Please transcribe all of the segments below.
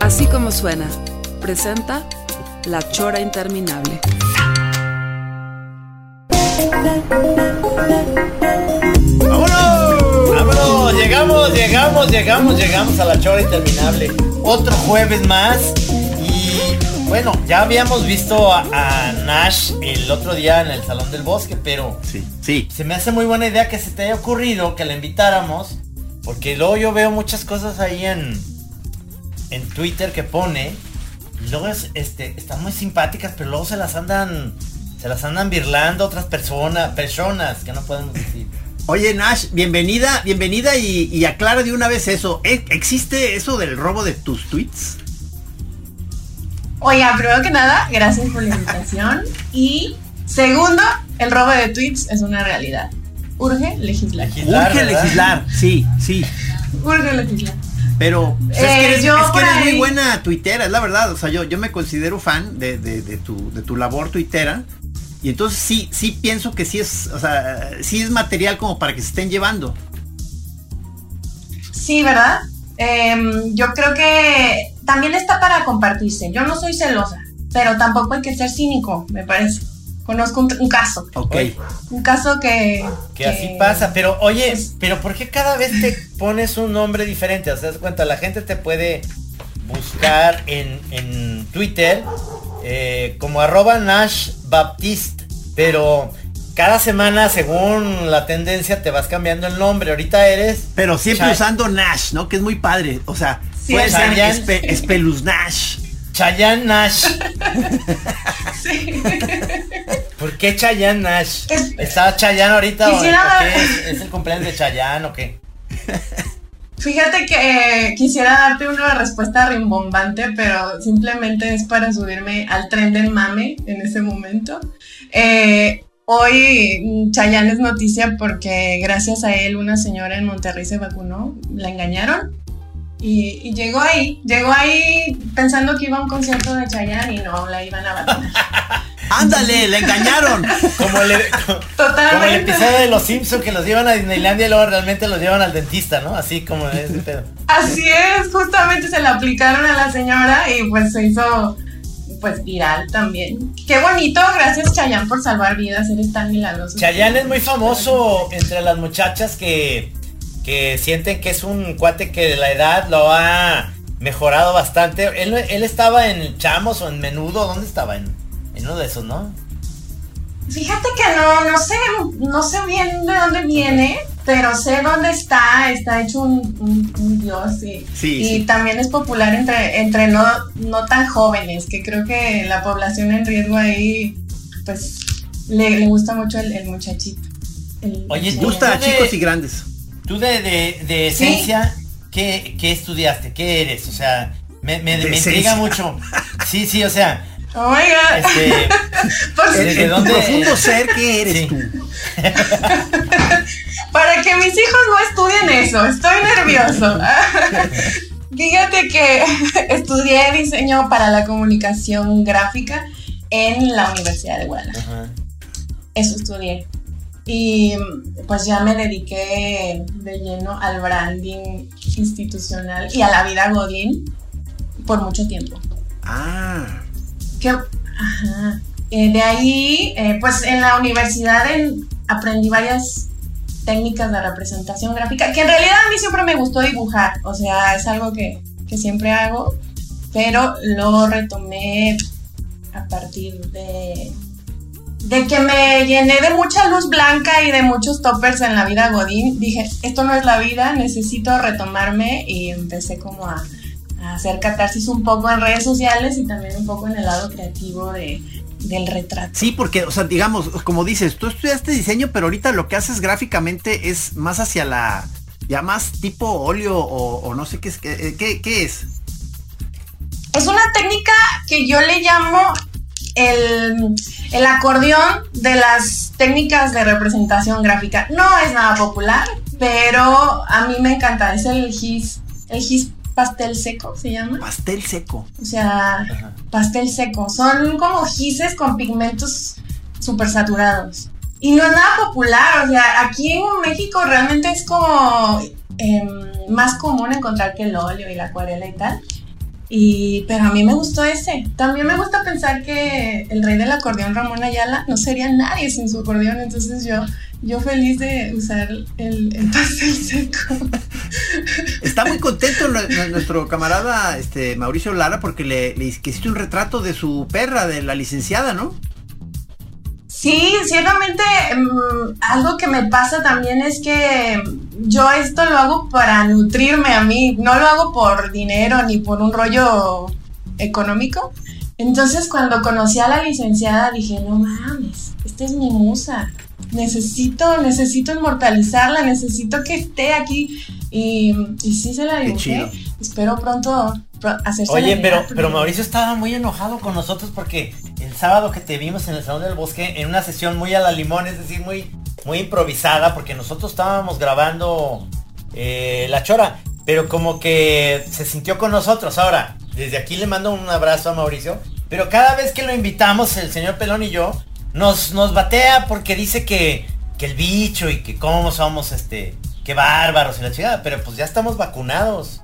Así como suena, presenta La Chora Interminable. ¡Vámonos! ¡Vámonos! Llegamos, llegamos, llegamos, llegamos a la chora interminable. Otro jueves más. Y bueno, ya habíamos visto a, a Nash el otro día en el Salón del Bosque, pero Sí, sí. se me hace muy buena idea que se te haya ocurrido que la invitáramos. Porque luego yo veo muchas cosas ahí en, en Twitter que pone. Y luego es, este, están muy simpáticas, pero luego se las andan. Se las andan birlando otras personas, personas que no podemos decir. Oye, Nash, bienvenida, bienvenida y, y aclara de una vez eso. ¿E- ¿Existe eso del robo de tus tweets? Oiga, primero que nada, gracias por la invitación. Y segundo, el robo de tweets es una realidad. Urge legislar. Legislar, Urge ¿verdad? legislar, sí, sí. Urge legislar. Pero pues, es Eh, que eres, yo es que por eres muy buena tuitera, es la verdad. O sea, yo, yo me considero fan de, de- de tu, de tu labor tuitera. Y entonces sí, sí pienso que sí es, o sea, sí es material como para que se estén llevando. Sí, ¿verdad? Em, yo creo que también está para compartirse. Yo no soy celosa, pero tampoco hay que ser cínico, me parece. Conozco un, un caso, Ok. Un caso que... Que así pasa, pero oye, pero ¿por qué cada vez te pones un nombre diferente? O sea, das cuenta, la gente te puede buscar en, en Twitter eh, como arroba Nash Baptiste, pero cada semana según la tendencia te vas cambiando el nombre. Ahorita eres... Pero siempre usando Nash, ¿no? Que es muy padre. O sea, Sí, puede ser Chayanne. espe, Espeluznash. Chayanne Nash. Sí. ¿Por qué Chayanne Nash? Es- ¿Está Chayanne ahorita o, Quisiera- o qué? ¿Es, es el cumpleaños de Chayanne o qué? Fíjate que eh, quisiera darte una respuesta rimbombante, pero simplemente es para subirme al tren del mame en ese momento. Eh, hoy Chayanne es noticia porque gracias a él una señora en Monterrey se vacunó, la engañaron y, y llegó ahí, llegó ahí pensando que iba a un concierto de Chayanne y no la iban a vacunar. Ándale, le engañaron. Como el, como el episodio de los Simpsons que los llevan a Disneylandia y luego realmente los llevan al dentista, ¿no? Así como ese pedo. Así es, justamente se la aplicaron a la señora y pues se hizo pues viral también. Qué bonito, gracias Chayanne por salvar vidas, eres tan milagroso. Chayanne es muy famoso entre las muchachas que, que sienten que es un cuate que de la edad lo ha mejorado bastante. Él, él estaba en Chamos o en Menudo, ¿dónde estaba? En uno de esos, ¿no? Fíjate que no, no sé, no sé bien de dónde viene, pero sé dónde está, está hecho un, un- un dios y, Sí, y sí. también es popular entre, entre no, no tan jóvenes, que creo que la población en riesgo ahí, pues le, le gusta mucho el, el muchachito. el- Oye, el ¿te Gusta a de- chicos y grandes. Tú de, de, de Sí. esencia, ¿qué, qué estudiaste? ¿Qué eres? O sea, me, me, me intriga mucho. Sí, sí, o sea, Oh my god. este... Por si- En, ¿Desde en tu dónde? profundo ser, ¿qué eres Sí. tú? Para que mis hijos no estudien eso, estoy nervioso. Fíjate que estudié diseño para la comunicación gráfica en la Universidad de Guadalajara. Ajá. Eso estudié. Y pues ya me dediqué de lleno al branding institucional y a la vida Godín por mucho tiempo. Ah, Eh, de ahí, eh, pues en la universidad en- aprendí varias técnicas de representación gráfica, que en realidad a mí siempre me gustó dibujar, o sea, es algo que, que siempre hago, pero lo retomé a partir de, de que me llené de mucha luz blanca y de muchos toppers en la vida Godín. Dije, esto no es la vida, necesito retomarme y empecé como a hacer catarsis un poco en redes sociales y también un poco en el lado creativo de, del retrato. sí, porque, o sea, digamos, como dices, tú estudiaste diseño, pero ahorita lo que haces gráficamente es más hacia la ya más tipo óleo o, no sé qué es, qué, qué, es. Es una técnica que yo le llamo el, el, acordeón de las técnicas de representación gráfica. No es nada popular, pero a mí me encanta. Es el gis, el gis pastel seco, se llama. Pastel seco. O sea, pastel seco. Son como gises con pigmentos súper saturados. Y no es nada popular, o sea, aquí en México realmente es como em, más común encontrar que el óleo y la acuarela y tal. Y, pero a mí me gustó ese. También me gusta pensar que el rey del acordeón, Ramón Ayala, no sería nadie sin su acordeón. Entonces yo, yo feliz de usar el, pastel seco. Está muy contento nuestro camarada este, Mauricio Lara porque le, le hiciste un retrato de su perra, de la licenciada, ¿no? Sí, ciertamente mm, algo que me pasa también es que yo esto lo hago para nutrirme a mí, no lo hago por dinero ni por un rollo económico. Entonces cuando conocí a la licenciada dije, no mames, esta es mi musa, necesito, necesito inmortalizarla, necesito que esté aquí. Y, y sí se la dibujé. Espero pronto hacerse Oye, pero, pero Mauricio estaba muy enojado con nosotros porque sábado que te vimos en el Salón del Bosque en una sesión muy a la limón, es decir, muy, muy improvisada, porque nosotros estábamos grabando eh, La Chora, pero como que se sintió con nosotros. Ahora, desde aquí le mando un abrazo a Mauricio, pero cada vez que lo invitamos, el señor Pelón y yo, nos, nos batea porque dice que, que el bicho y que cómo somos este, que bárbaros y la chingada, pero pues ya estamos vacunados.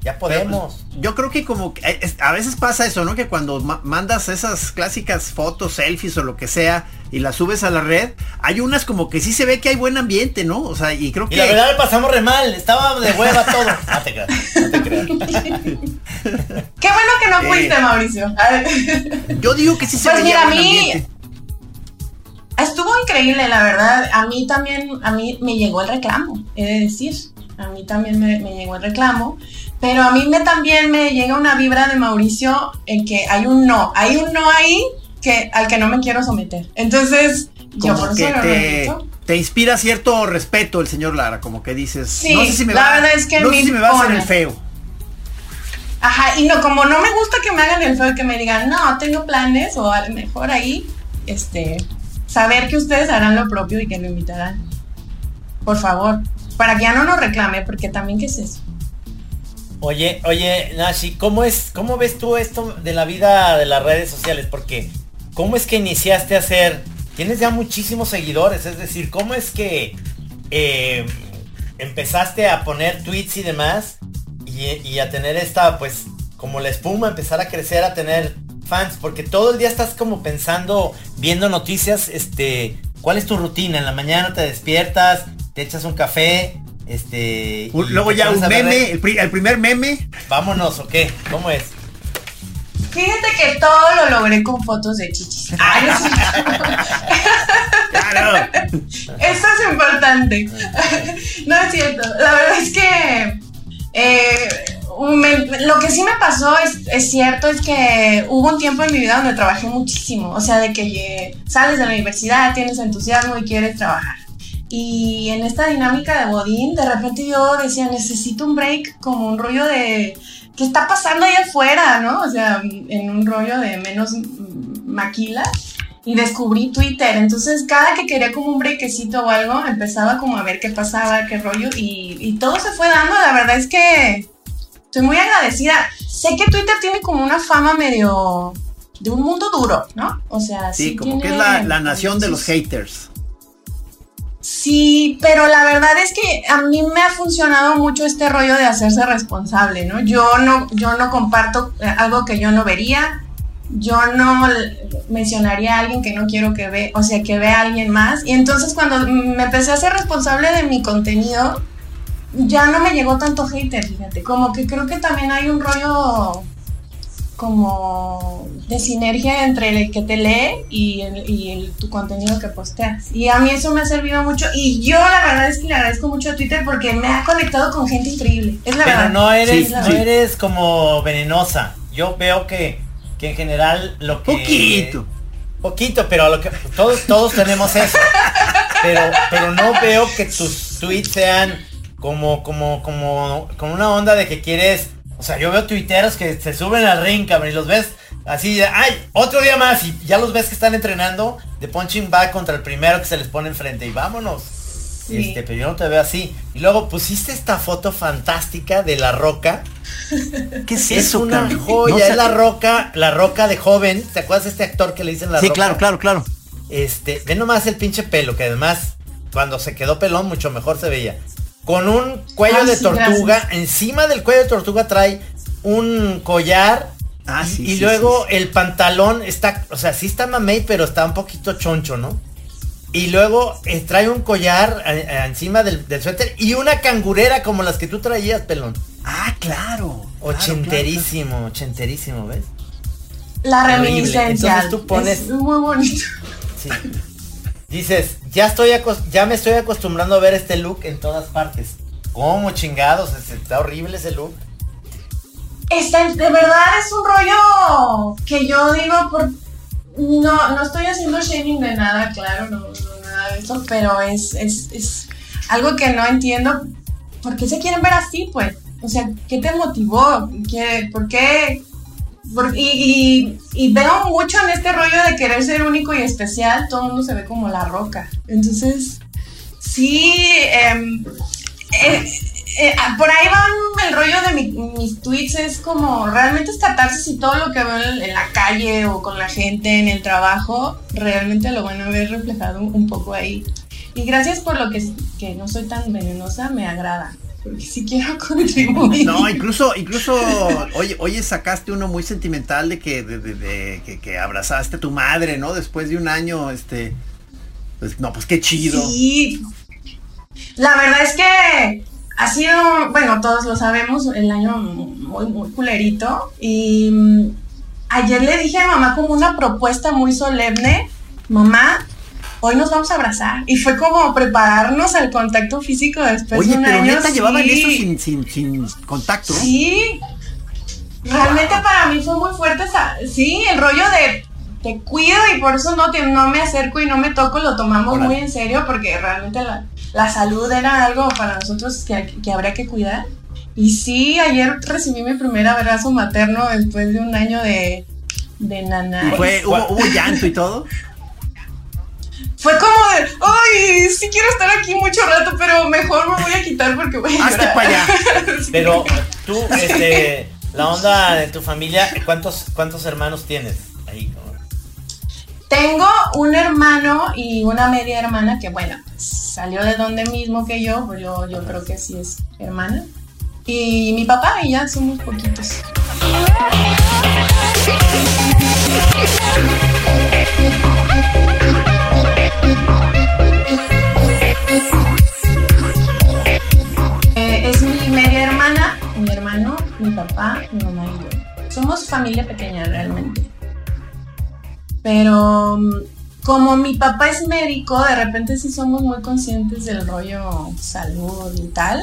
Ya pues, podemos. yo creo que como eh, a veces pasa eso, ¿no? Que cuando mandas esas clásicas fotos, selfies o lo que sea y las subes a la red, hay unas como que sí se ve que hay buen ambiente, ¿no? O sea, y creo que... Y la verdad le pasamos re mal, estaba de hueva todo. No te creas, no te creas. Qué bueno que no fuiste, Mauricio. yo digo que sí se pues mira, a mí... Estuvo increíble, la verdad. A mí también, a mí me llegó el reclamo, he de decir. A mí también me, me llegó el reclamo. Pero a mí me también me llega una vibra de Mauricio en que hay un no, hay un no ahí que, al que no me quiero someter. Entonces, yo por eso te, te inspira cierto respeto el señor Lara, como que dices, sí, no sé si me va, es que no sé si me va a hacer el feo. Ajá, y no, como no me gusta que me hagan el feo y que me digan, no, tengo planes, o a lo mejor ahí, este, saber que ustedes harán lo propio y que lo invitarán. Por favor, para que ya no nos reclame, porque también, ¿qué es eso? Oye, oye, Nashi, ¿cómo es, cómo ves tú esto de la vida de las redes sociales? Porque, ¿cómo es que iniciaste a hacer? Tienes ya muchísimos seguidores, es decir, ¿cómo es que eh, empezaste a poner tweets y demás y, a tener esta, pues, como la espuma, empezar a crecer, a tener fans? Porque todo el día estás como pensando, viendo noticias, este, ¿cuál es tu rutina? En la mañana te despiertas, te echas un café, este. luego ya un meme, el, primer meme. Vámonos, ¿o qué? ¿Cómo es? Fíjate que todo lo logré con fotos de chichis. claro. Eso es importante. no es cierto. La verdad es que eh, lo que sí me pasó es, es, cierto, es que hubo un tiempo en mi vida donde trabajé muchísimo. O sea, de que sales de la universidad, tienes entusiasmo y quieres trabajar. Y en esta dinámica de Bodín, de repente yo decía, necesito un break, como un rollo de, ¿qué está pasando ahí afuera, no? O sea, en un rollo de menos maquila. Y descubrí Twitter, entonces cada que quería como un breakcito o algo, empezaba como a ver qué pasaba, qué rollo, y, y todo se fue dando, la verdad es que estoy muy agradecida. Sé que Twitter tiene como una fama medio de un mundo duro, ¿no? O sea, sí, como que es la, la nación de los haters. Sí, pero la verdad es que a mí me ha funcionado mucho este rollo de hacerse responsable, ¿no? Yo no, yo no comparto eh, algo que yo no vería, yo no mencionaría a alguien que no quiero que vea, o sea, que vea a alguien más. Y entonces cuando me empecé a ser responsable de mi contenido, ya no me llegó tanto hater, fíjate. Como que creo que también hay un rollo como de sinergia entre el que te lee y, el, tu contenido que posteas. Y a mí eso me ha servido mucho. Y yo la verdad es que le agradezco mucho a Twitter porque me ha conectado con gente increíble. Es la Pero no eres, no eres como venenosa. Yo veo que, que en general lo que... Poquito. Poquito, pero lo que todos, todos tenemos eso. Pero, pero no veo que tus tweets sean como, como, como, con una onda de que quieres, o sea, yo veo tuiteros que se suben al ring, cabrón, y los ves así, ay, otro día más, y ya los ves que están entrenando de punching back contra el primero que se les pone enfrente, y vámonos. Este, pero yo no te veo así. Y luego pusiste esta foto fantástica de la roca. ¿Qué es, Es eso, una cabrón? joya, No es la roca, la roca de joven. ¿Te acuerdas de este actor que le dicen la Sí, roca? claro, claro, claro. Este, ve nomás el pinche pelo, que además cuando se quedó pelón mucho mejor se veía. Con un cuello Ah, de sí, tortuga, gracias. encima del cuello de tortuga trae un collar. Ah, y, sí, y sí, luego el pantalón está, o sea, sí está mamey, pero está un poquito choncho, ¿no? Y luego eh, trae un collar encima del, del suéter y una cangurera como las que tú traías, pelón. Ah, claro. claro, Ochenterísimo, ochenterísimo, ¿ves? La reminiscencia. Entonces tú pones- Es muy bonito. Sí. Dices, ya estoy ya me estoy acostumbrando a ver este look en todas partes. ¿Cómo chingados? Es- Está horrible ese look. Está, de verdad es un rollo que yo digo por no, no estoy haciendo shaming de nada, claro, no, no nada de eso, pero es, es, es algo que no entiendo. ¿Por qué se quieren ver así, pues? O sea, ¿qué te motivó? ¿Qué, ¿Por qué? Y, y- y veo mucho en este rollo de querer ser único y especial, todo el mundo se ve como la roca. Entonces, sí, em, eh, eh, ah, por ahí van el rollo de mi- mis tweets, es como realmente es catarsis y todo lo que veo en, en la calle o con la gente en el trabajo, realmente lo van a ver reflejado un, un poco ahí. Y gracias por lo que, que no soy tan venenosa, me agrada, porque sí quiero contribuir. No, incluso, incluso, oye, oye, sacaste uno muy sentimental de que, de, de- de- que, que abrazaste a tu madre, ¿no? Después de un año, este, pues, no, pues qué chido. Sí. La verdad es que ha sido, bueno, todos lo sabemos, el año muy, muy culerito. Y mm, ayer le dije a mamá como una propuesta muy solemne, mamá, hoy nos vamos a abrazar. Y fue como prepararnos al contacto físico después Oye, de un pero año. neta llevaban sí. eso sin, sin, sin contacto. Sí. Realmente para mí fue muy fuerte esa, sí, el rollo de te cuido y por eso no, te, no me acerco y no me toco, lo tomamos muy en serio porque realmente la, la salud era algo para nosotros que, que habría que cuidar. Y sí, ayer recibí mi primer abrazo materno después de un año de, de fue, hubo, hubo llanto y todo. Fue como de, ay, sí quiero estar aquí mucho rato, pero mejor me voy a quitar porque voy a Hazte llorar". para allá. Sí. Pero tú, este, la onda de tu familia, ¿cuántos, cuántos hermanos tienes? Ahí. Tengo un hermano y una media hermana que, bueno, salió de donde mismo que yo, pues yo, yo creo que sí es hermana. Y mi papá y ya somos poquitos. Eh, es mi media hermana, mi hermano, mi papá, mi mamá y yo. Somos familia pequeña realmente. Pero mm, como mi papá es médico, de repente sí somos muy conscientes del rollo salud y tal.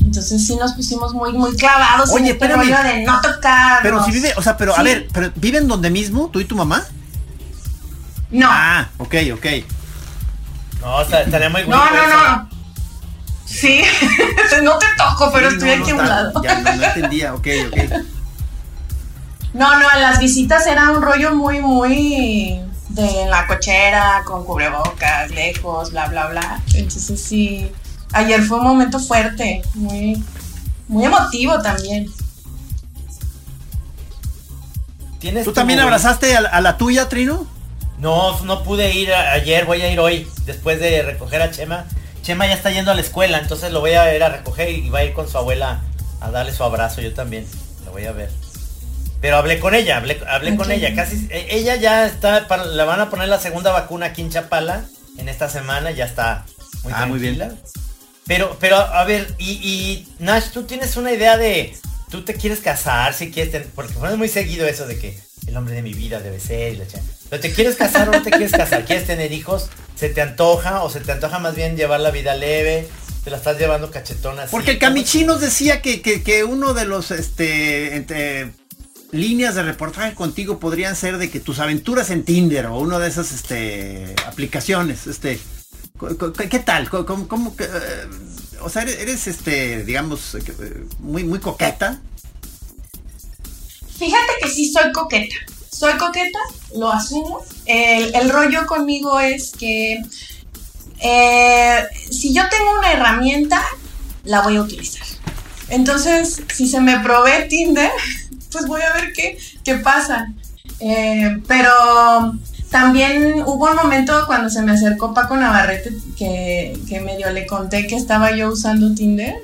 Entonces sí nos pusimos muy, muy clavados Oye, en este rollo de no tocar. Pero si vive, o sea, pero a ver, pero ¿viven donde mismo, tú y tu mamá? No, Ah, ok, ok. No, o sea, estaría muy no, bonito no, eso. no. Sí, no te toco, pero Sí, estoy no, no aquí a un está- lado. Ya no, no entendía, ok, ok. No, no, las visitas era un rollo muy, muy de la cochera, con cubrebocas, lejos, bla, bla, bla. Entonces sí, ayer fue un momento fuerte, muy, muy emotivo también. ¿Tienes ¿Tú tu- también abrazaste a, a la tuya, Trino? No, no pude ir ayer, voy a ir hoy, después de recoger a Chema. Chema ya está yendo a la escuela, entonces lo voy a ir a recoger y va a ir con su abuela a darle su abrazo, yo también, lo voy a ver. Pero hablé con ella, hablé, hablé con ella, casi, e- ella ya está, para, le van a poner la segunda vacuna aquí en Chapala en esta semana, ya está muy Ah, muy bien. Pero, pero, a ver, y, y Nash, tú tienes una idea de, tú te quieres casar, si quieres, tener- porque pones muy seguido eso de que el hombre de mi vida debe ser y la. Pero te quieres casar o no te quieres casar, quieres tener hijos, se te antoja o se te antoja más bien llevar la vida leve, te la estás llevando cachetona. así. Porque el Camichi nos decía que, que, que uno de los este entre líneas de reportaje contigo podrían ser de que tus aventuras en Tinder o una de esas este aplicaciones, este ¿qué tal? ¿Cómo, cómo que, eh, o sea, eres, este, digamos, eh, muy, muy coqueta. Fíjate que sí soy coqueta. Soy coqueta, lo asumo. El, rollo conmigo es que eh, si yo tengo una herramienta, la voy a utilizar. Entonces, si se me provee Tinder, pues voy a ver qué, qué pasa. Eh, pero también hubo un momento cuando se me acercó Paco Navarrete que, que medio le conté que estaba yo usando Tinder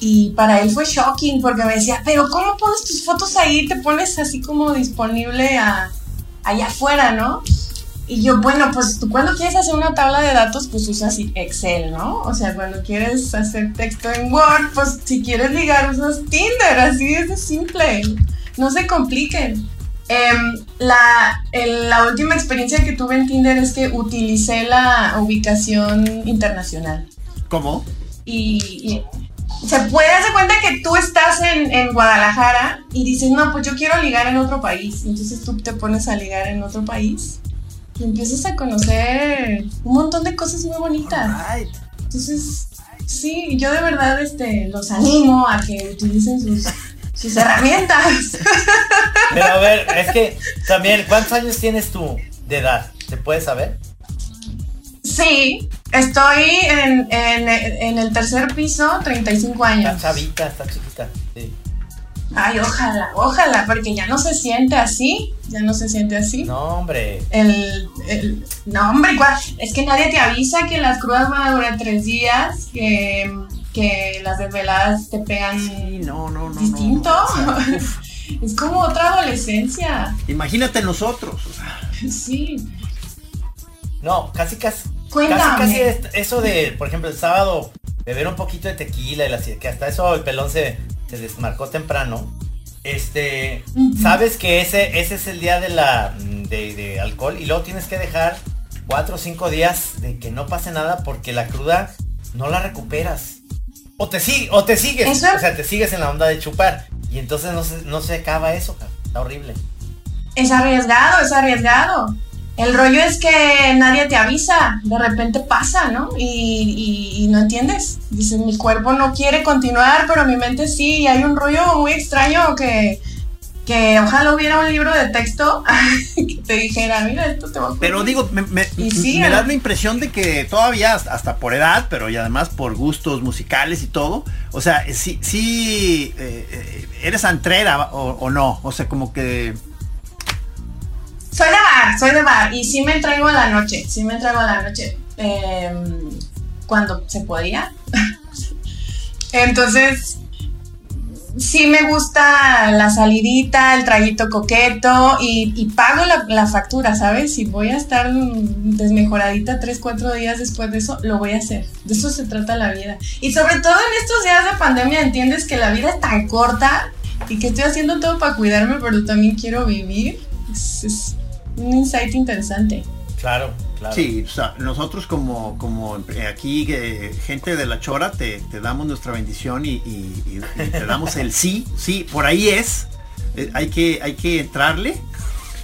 y para él fue shocking porque me decía, pero ¿cómo pones tus fotos ahí? Te pones así como disponible allá afuera, ¿no? Y yo, bueno, pues tú cuando quieres hacer una tabla de datos, pues usas Excel, ¿no? O sea, cuando quieres hacer texto en Word, pues si quieres ligar, usas Tinder, así es de simple. No se compliquen. Em, la, la, última experiencia que tuve en Tinder es que utilicé la ubicación internacional. ¿Cómo? Y, se puede hacer cuenta que tú estás en, en, Guadalajara y dices, no, pues yo quiero ligar en otro país. Entonces tú te pones a ligar en otro país y empiezas a conocer un montón de cosas muy bonitas. Entonces, sí, yo de verdad este, los animo a que utilicen sus sus herramientas. Pero a ver, es que también, ¿cuántos años tienes tú de edad? ¿Se puede saber? Sí, estoy en, en, el tercer piso, 35 años. Está chavita, está chiquita, sí. Ay, ojalá, ojalá, porque ya no se siente así, ya no se siente así. No, hombre. El, el, no, hombre, es que nadie te avisa que las crudas van a durar tres días, que que las desveladas te pegan distinto. es como otra adolescencia. Imagínate nosotros. Sí. No, casi casi. Casi, eso de, por ejemplo, el sábado beber un poquito de tequila y la, que hasta eso el pelón se, se desmarcó temprano. Este, sabes que ese, ese es el día de la de, de alcohol y luego tienes que dejar cuatro o cinco días de que no pase nada porque la cruda no la recuperas. O te, o te sigues, o sea, te sigues en la onda de chupar. Y entonces no se, no se acaba eso, está horrible. Es arriesgado, es arriesgado. El rollo es que nadie te avisa, de repente pasa, ¿no? Y, y, no entiendes. Dices, mi cuerpo no quiere continuar, pero mi mente sí. Y hay un rollo muy extraño que, que ojalá hubiera un libro de texto que te dijera, mira, esto te va a Pero digo, me, me, me da la impresión de que todavía hasta por edad, pero y además por gustos musicales y todo, o sea, sí, sí eh, eh, eres antrera o, no, o sea, como que... Soy de bar, soy de bar, y sí me entrego a la noche, sí me entrego a la noche, em, cuando se podía. Entonces, sí me gusta la salidita, el traguito coqueto y, pago la, factura, ¿sabes? Si voy a estar desmejoradita tres, cuatro días después de eso, lo voy a hacer. De eso se trata la vida. Y sobre todo en estos días de pandemia entiendes que la vida es tan corta y que estoy haciendo todo para cuidarme, pero también quiero vivir. es un insight interesante. Claro, Sí, o sea, nosotros como, como aquí, eh, gente de la Chora, te, damos nuestra bendición y, te damos el sí, sí, por ahí es. Eh, hay, que, hay que entrarle.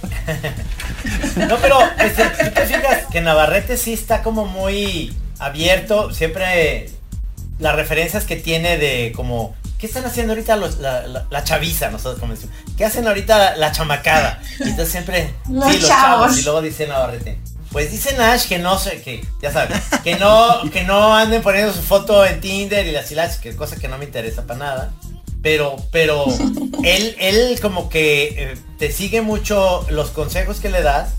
no, pero este, si te fijas que Navarrete sí está como muy abierto, siempre las referencias que tiene de como ¿qué están haciendo ahorita la, chaviza? Nosotros como decimos, ¿qué hacen ahorita la, chamacada? Y entonces siempre, los, sí, los chavos. Y luego dice Navarrete, pues dice Nash que no sé, que ya sabes, que no, que no anden poniendo su foto en Tinder y las hilas, que cosa que no me interesa para nada. Pero, pero él, él como que eh, te sigue mucho los consejos que le das,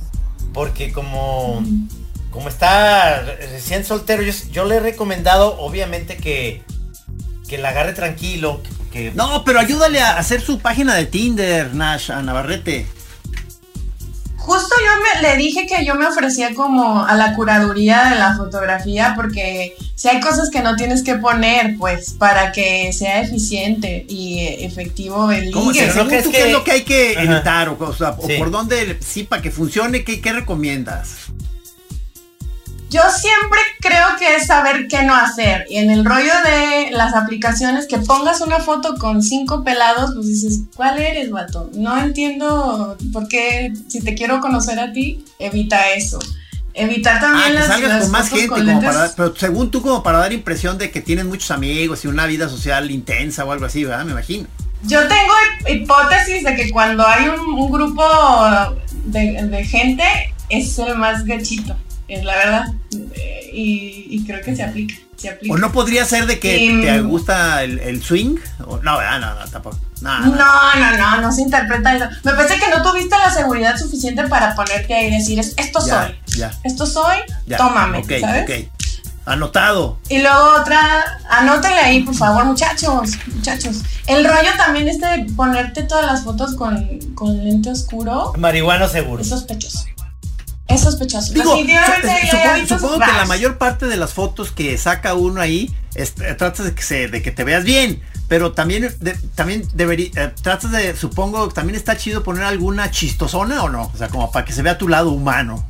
porque como, como está recién soltero, yo, le he recomendado, obviamente, que, que la agarre tranquilo. Que, no, pero ayúdale a hacer su página de Tinder, Nash, a Navarrete justo yo me, le dije que yo me ofrecía como a la curaduría de la fotografía porque si hay cosas que no tienes que poner, pues, para que sea eficiente y efectivo el ¿Cómo ligue. ¿Según tú qué es lo que hay que editar? O, por dónde, sí, para que funcione, ¿qué, qué recomiendas? Yo siempre creo que es saber qué no hacer. Y en el rollo de las aplicaciones, que pongas una foto con cinco pelados, pues dices, ¿cuál eres, vato? No entiendo por qué, si te quiero conocer a ti, evita eso. evitar también Ah, que las, salgas las con más gente, con como lentes. para, pero según tú como para dar impresión de que tienes muchos amigos y una vida social intensa o algo así, ¿verdad? Me imagino. Yo tengo hip- hipótesis de que cuando hay un, un grupo de, de gente es el más gachito, es la verdad. Eh, Y, y creo que se aplica, se aplica. ¿O no podría ser de que Sí. te gusta el, el swing? O- no, ¿verdad? No, no, tampoco. No, no. No, no, no, no se interpreta eso. Me parece que no tuviste la seguridad suficiente para ponerte ahí y decir, "Es- esto Ya, soy, ya, esto soy, ya. tómame, Ok, ¿sabes? ok. Anotado. Y luego otra, anótenle ahí, por favor, muchachos, muchachos. El rollo también es de ponerte todas las fotos con, con lente oscuro, Marihuano seguro. es sospechoso. Es sospechoso. Digo, supongo, que la mayor parte de las fotos que saca uno ahí es- eh, tratas de que se, de que te veas bien, pero también de- también debería eh, tratas de supongo también está chido poner alguna chistosona o no, o sea, como para que se vea tu lado humano.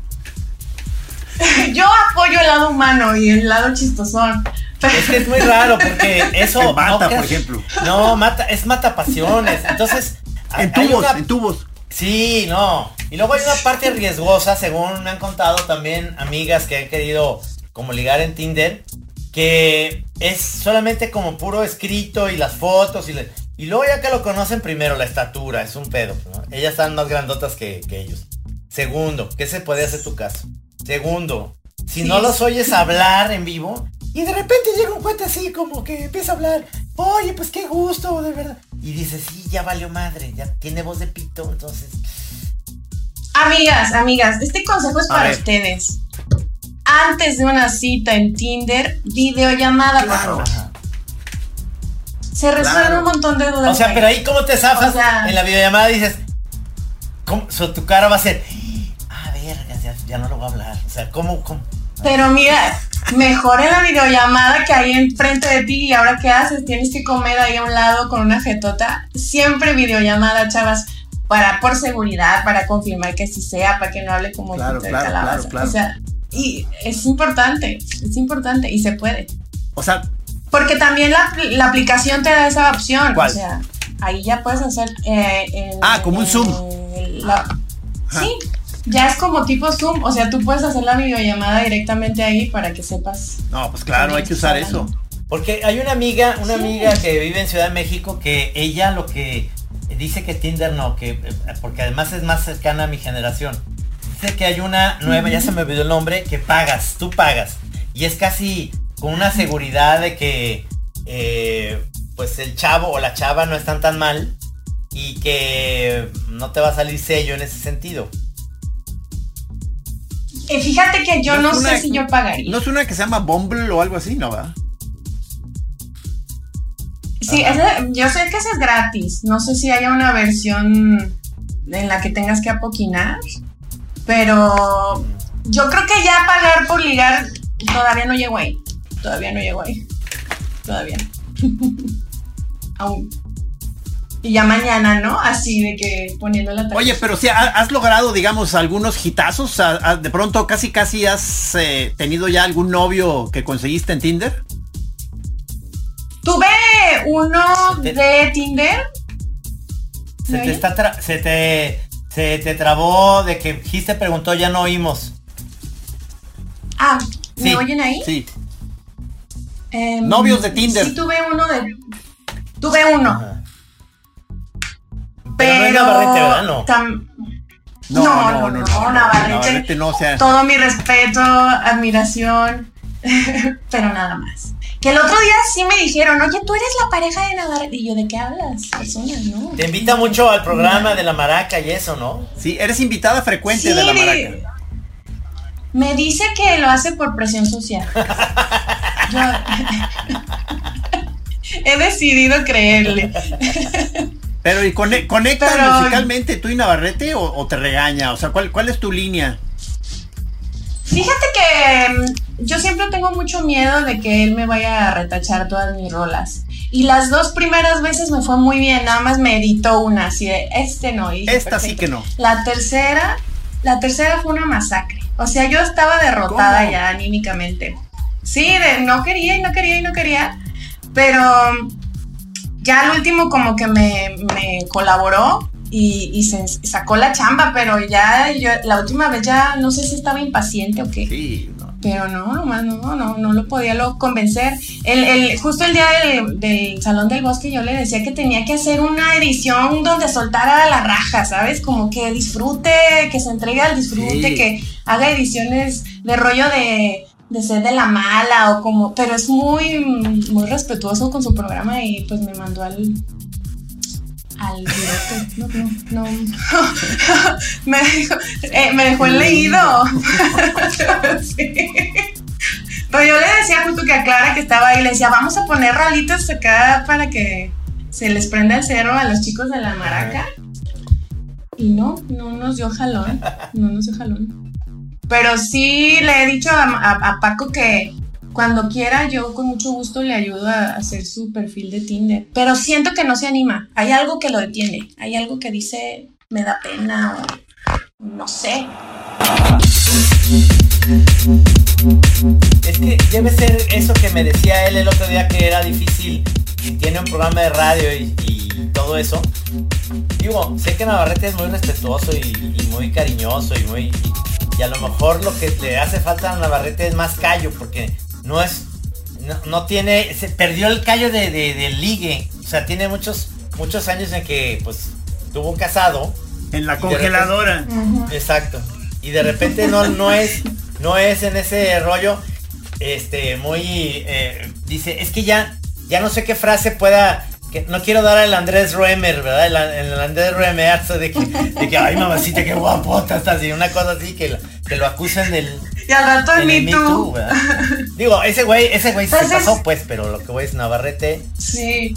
Yo apoyo el lado humano y el lado chistosón. Es que es muy raro porque eso. No por ejemplo. No, mata, es mata pasiones. Entonces. En tubos, una- en tubos. Sí, no. Y luego hay una parte riesgosa, según me han contado también amigas que han querido como ligar en Tinder, que es solamente como puro escrito y las fotos y, le- y luego ya que lo conocen primero la estatura, es un pedo. ¿no? Ellas están más grandotas que, que ellos. Segundo, ¿qué se puede hacer tu caso? Segundo, si Sí. no los oyes hablar en vivo y de repente llega un cuate así como que empieza a hablar, oye, pues qué gusto, de verdad. Y dices, sí, ya valió madre, ya tiene voz de pito, entonces... Amigas, amigas, este consejo es para ustedes. Antes de una cita en Tinder, videollamada, por Claro. favor. Se resuelve Claro. un montón de dudas. O sea, pero ahí cómo te zafas O sea- en la videollamada dices, ¿cómo? So, tu cara va a ser, ah, vergas, ya, ya no lo voy a hablar. O sea, ¿cómo, cómo? Pero mira, mejor en la videollamada que ahí enfrente de ti y ahora qué haces, tienes que comer ahí a un lado con una jetota. Siempre videollamada, chavas, para por seguridad, para confirmar que sí sea, para que no hable como Claro, claro, calabaza. claro, claro. O sea, y es importante, es importante y se puede. O sea, Porque también la, la aplicación te da esa opción. ¿Cuál? O sea, ahí ya puedes hacer. eh, en- Ah, como un Zoom. la- sí, ya es como tipo Zoom. O sea, tú puedes hacer la videollamada directamente ahí para que sepas. no, pues claro, hay que usar eso. Porque hay una amiga, una Sí. amiga que vive en Ciudad de México que ella lo que dice que Tinder no, que eh, porque además es más cercana a mi generación. Dice que hay una nueva, ya se me olvidó el nombre, que pagas, tú pagas. Y es casi con una seguridad de que eh, pues el chavo o la chava no están tan mal y que no te va a salir sello en ese sentido. Eh, fíjate que yo no, sé una- si yo pagaría. ¿No es una que se llama Bumble o algo así, no va? Sí, ese- yo sé que ese es gratis. No sé si haya una versión en la que tengas que apoquinar. Pero yo creo que ya pagar por ligar todavía no llego ahí. Todavía no llego ahí. Todavía. Aún. Y ya mañana, ¿no? Así de que poniendo la Oye, pero si has logrado, digamos, algunos hitazos. De pronto, casi casi has eh, tenido ya algún novio que conseguiste en Tinder. Tuve uno te- de Tinder. Se ¿Me te está tra- se te se te trabó de que Gis te preguntó ya no oímos. Ah, ¿me Sí, oyen ahí? Sí. Em, Novios de Tinder. Sí, tuve uno de. Tuve uno. Ajá. Pero Pero. no Navarrete, ¿verdad? No. tam- No, no, no, no, no, Navarrete. Navarrete no, o sea- Todo mi respeto, admiración. pero nada más. Que el otro día sí me dijeron, oye, tú eres la pareja de Navarrete. Y yo, ¿de qué hablas? Personas, ¿no? Te invita mucho al programa de la maraca y eso, ¿no? Sí, eres invitada frecuente Sí, de la maraca. Me dice que lo hace por presión social. Yo he decidido creerle. Pero ¿y conecta conectan Pero- musicalmente tú y Navarrete o, o te regaña? O sea, ¿cuál, ¿cuál es tu línea? Fíjate que yo siempre tengo mucho miedo de que él me vaya a retachar todas mis rolas. Y las dos primeras veces me fue muy bien, nada más me editó una, así de, este no. y dije, Esta sí que no. La tercera, la tercera fue una masacre. O sea, yo estaba derrotada ¿Cómo? ya anímicamente. Sí, de no quería y no quería y no quería. Pero ya al último como que me, me colaboró y, se sacó la chamba, pero ya yo, la última vez ya no sé si estaba impaciente o qué. Sí, no. Pero no, nomás no, no, no lo podía lo convencer. El, el, justo el día del, Salón del Bosque yo le decía que tenía que hacer una edición donde soltara la raja, ¿sabes? Como que disfrute, que se entregue al disfrute, que haga ediciones de rollo de, de ser de la mala o como, pero es muy, muy respetuoso con su programa y pues me mandó al, al No, no, no. me, dijo, eh, me dejó el leído. Pero yo le decía justo que a Clara que estaba ahí, le decía, vamos a poner ralitos acá para que se les prenda el cerro a los chicos de la maraca. Y no, no nos dio jalón. No nos dio jalón. Pero sí le he dicho a Paco que cuando quiera, yo con mucho gusto le ayudo a hacer su perfil de Tinder. Pero siento que no se anima. Hay algo que lo detiene. Hay algo que dice, me da pena o no sé. Es que debe ser eso que me decía él el otro día que era difícil. Tiene un programa de radio y, todo eso. Digo, sé que Navarrete es muy respetuoso y, muy cariñoso y muy... Y, a lo mejor lo que le hace falta a Navarrete es más callo porque no es, no, tiene, se perdió el callo de, de, ligue, o sea, tiene muchos, muchos años en que, pues, tuvo casado. En la congeladora. exacto. Y de repente no, no es, no es en ese rollo, este, muy, eh, dice, es que ya, ya no sé qué frase pueda que no quiero dar al Andrés Roemer, ¿verdad? El, Andrés Roemer de que, de que, ay mamacita, qué guapota estás, y una cosa así que, que lo acusan del, y al rato en, Me Too. Digo, ese güey, ese güey se pasó, pues, pero lo que voy es Navarrete. Sí.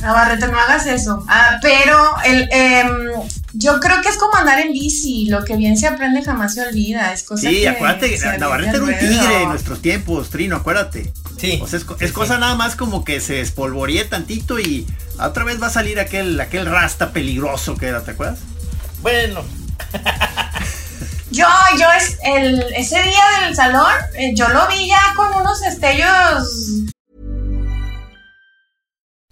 Navarrete, no hagas eso. Ah, pero el, em, yo creo que es como andar en bici. Lo que bien se aprende jamás se olvida. Es cosa sí, acuérdate, Navarrete era un tigre en nuestros tiempos, Trino, acuérdate. Sí. O sea, es, cosa nada más como que se espolvoríe tantito y otra vez va a salir aquel, aquel rasta peligroso que era, ¿te acuerdas? Bueno. Yo, yo es el, ese día del salón, eh, yo lo vi ya con unos estellos.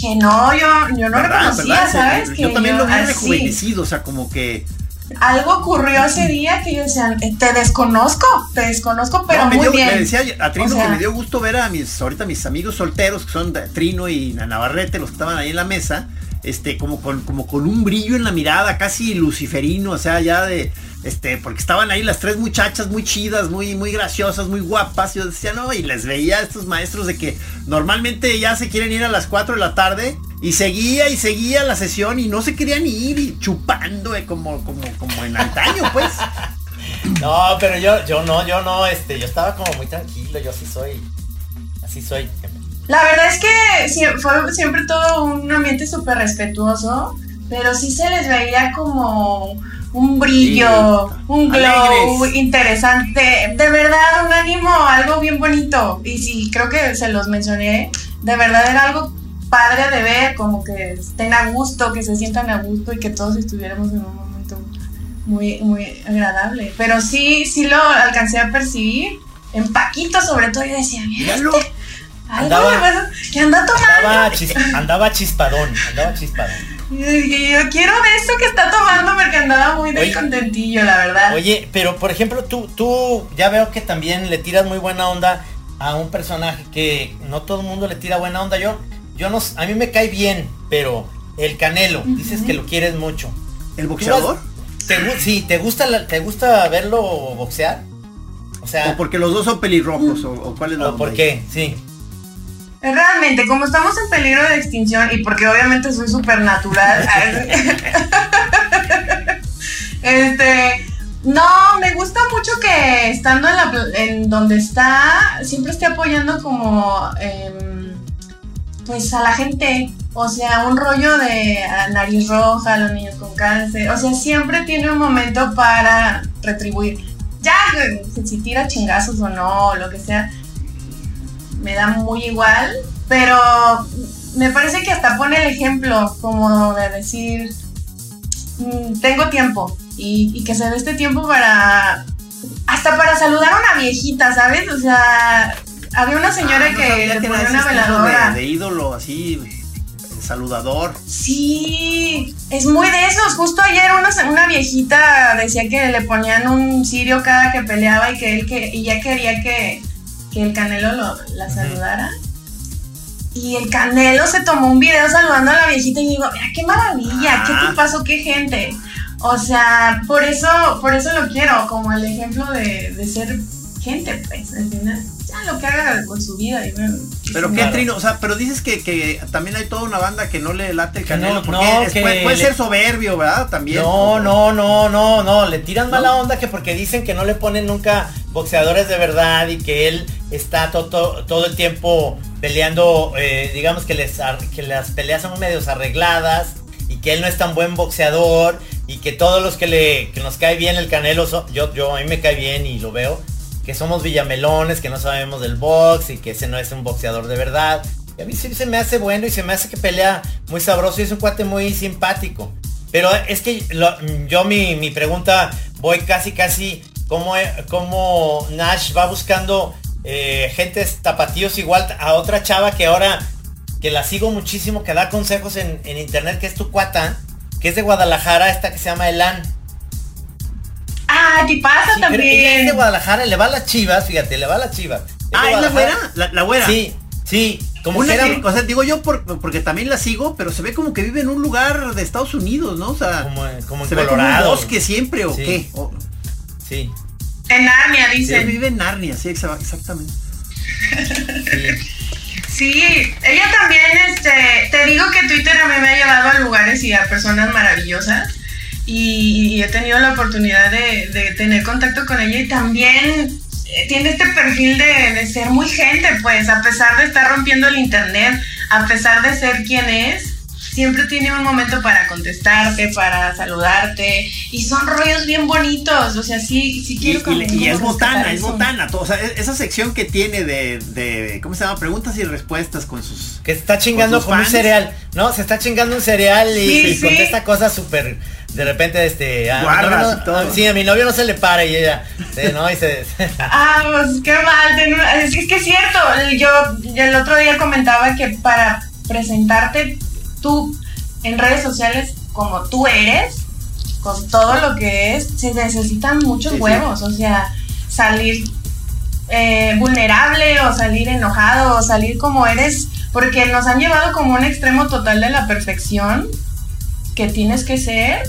Que no, yo, yo no ¿verdad, reconocía, ¿verdad? ¿sabes? Yo, que yo también lo vi rejuvenecido, o sea, como que algo ocurrió ese día que yo decía, te desconozco, te desconozco, pero muy dio, bien. Me decía a Trino que me dio gusto ver a mis, ahorita mis amigos solteros, que son Trino y Navarrete, los que estaban ahí en la mesa, este, como con, como con un brillo en la mirada, casi luciferino, o sea, ya de, este, porque estaban ahí las tres muchachas muy chidas, muy, muy graciosas, muy guapas, yo decía, no, y les veía a estos maestros de que normalmente ya se quieren ir a las 4 de la tarde, y seguía y seguía la sesión y no se querían ir y chupando eh, como, como, como en antaño, pues. No, pero yo, yo no, yo no, este, yo estaba como muy tranquilo, yo así soy, así soy. La verdad es que fue siempre todo un ambiente súper respetuoso, pero sí se les veía como un brillo, un glow interesante, de verdad un ánimo, algo bien bonito. Y sí, creo que se los mencioné, de verdad era algo padre de ver, como que estén a gusto, que se sientan a gusto y que todos estuviéramos en un momento muy, muy agradable. Pero sí, sí lo alcancé a percibir. En Paquito sobre todo yo decía, mira, andaba, que anda tomando. Andaba, chispadón, andaba chispadón. Yo quiero de eso que está tomando porque andaba muy descontentillo, la verdad. Oye, pero por ejemplo, tú, tú ya veo que también le tiras muy buena onda a un personaje que no todo el mundo le tira buena onda. Yo, yo no, a mí me cae bien, pero el Canelo, dices que lo quieres mucho. ¿El boxeador? Te, sí, ¿te gusta, ¿te gusta verlo boxear? O sea... O porque los dos son pelirrojos, o, cuál es la... O por qué, sí. Realmente, como estamos en peligro de extinción y porque obviamente soy súper natural, este, no, me gusta mucho que estando en, la, en donde está, siempre esté apoyando como, em, pues a la gente, O sea, un rollo de nariz roja, los niños con cáncer. O sea, siempre tiene un momento para retribuir. Ya, si tira chingazos o no, lo que sea, me da muy igual. Pero me parece que hasta pone el ejemplo como de decir, mm, tengo tiempo. Y, que se dé este tiempo para, hasta para saludar a una viejita, ¿sabes? O sea, había una señora ah, que le ponía una veladora. de ídolo así saludador. Sí, es muy de esos. Justo ayer una, una viejita decía que le ponían un cirio cada que peleaba y que él que y ya quería que, el Canelo lo, la saludara. Y el Canelo se tomó un video saludando a la viejita y digo, mira qué maravilla, qué ah. pasó, qué gente. O sea, por eso, por eso lo quiero, como el ejemplo de, de ser gente, pues, al final lo que haga con su vida. Y pero qué trino, o sea, pero dices que, también hay toda una banda que no le late el canelo, porque puede, ser soberbio, ¿verdad? También. No, no, no, no, no, le tiran mala onda que porque dicen que no le ponen nunca boxeadores de verdad y que él está todo, todo el tiempo peleando, eh, digamos que, les, que las peleas son medios arregladas y que él no es tan buen boxeador y que todos los que le que nos cae bien el Canelo, yo, yo a mí me cae bien y lo veo, que somos villamelones, que no sabemos del box y que ese no es un boxeador de verdad. Y a mí sí se me hace bueno y se me hace que pelea muy sabroso y es un cuate muy simpático. Pero es que yo mi, pregunta voy casi casi como, como Nash va buscando eh, gentes tapatíos igual a otra chava que ahora que la sigo muchísimo, que da consejos en, internet, que es tu cuata, que es de Guadalajara, esta que se llama Elan. Ah, ¿qué pasa también? ella es de Guadalajara, le va a las chivas, fíjate, le va a las chivas. ah, ¿es la güera? La, güera. Sí, sí. Como que o sea, digo yo porque también la sigo, pero se ve como que vive en un lugar de Estados Unidos, ¿no? O sea, como, como en se Colorado. Ve como bosque siempre o qué. Sí. En Narnia, dice. vive en Narnia, sí, exactamente. Sí. ella también, este, te digo que Twitter a mí me ha llevado a lugares y a personas maravillosas y, he tenido la oportunidad de, tener contacto con ella y también eh, tiene este perfil de, de, ser muy gente, pues a pesar de estar rompiendo el internet, a pesar de ser quien es, siempre tiene un momento para contestarte, para saludarte, y son rollos bien bonitos, o sea, sí, sí quiero Y, y, y es botana, es botana, o sea, e-, esa sección que tiene de, de, ¿cómo se llama? Preguntas y respuestas con sus... Que está chingando con, un cereal, ¿no? Se está chingando un cereal y, contesta cosas súper de repente este a Guardas no, todo. sí a mi novio no se le para y ella no y se ah pues qué mal es, que es cierto yo el otro día comentaba que para presentarte tú en redes sociales como tú eres, con todo lo que es, se necesitan muchos huevos, o sea, salir eh, vulnerable o salir enojado o salir como eres, porque nos han llevado como un extremo total de la perfección que tienes que ser.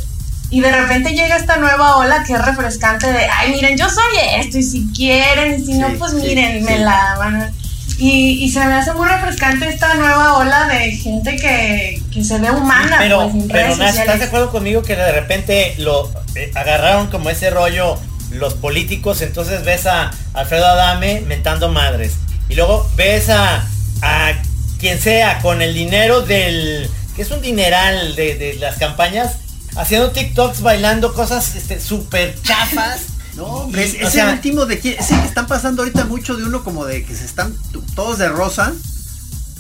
Y de repente llega esta nueva ola que es refrescante de, ay, miren, yo soy esto, y si quieren, y si no, pues miren, me la van a... Y, se me hace muy refrescante esta nueva ola de gente que, se ve humana. pero, pues, pero ¿estás de acuerdo conmigo que de repente lo eh, agarraron como ese rollo los políticos? Entonces ves a Alfredo Adame mentando madres. Y luego ves a, a quien sea con el dinero del... que es un dineral de, las campañas, haciendo TikToks, bailando cosas súper este, chafas. No, hombre, es, el último de que están pasando ahorita mucho de uno como de que se están todos de rosa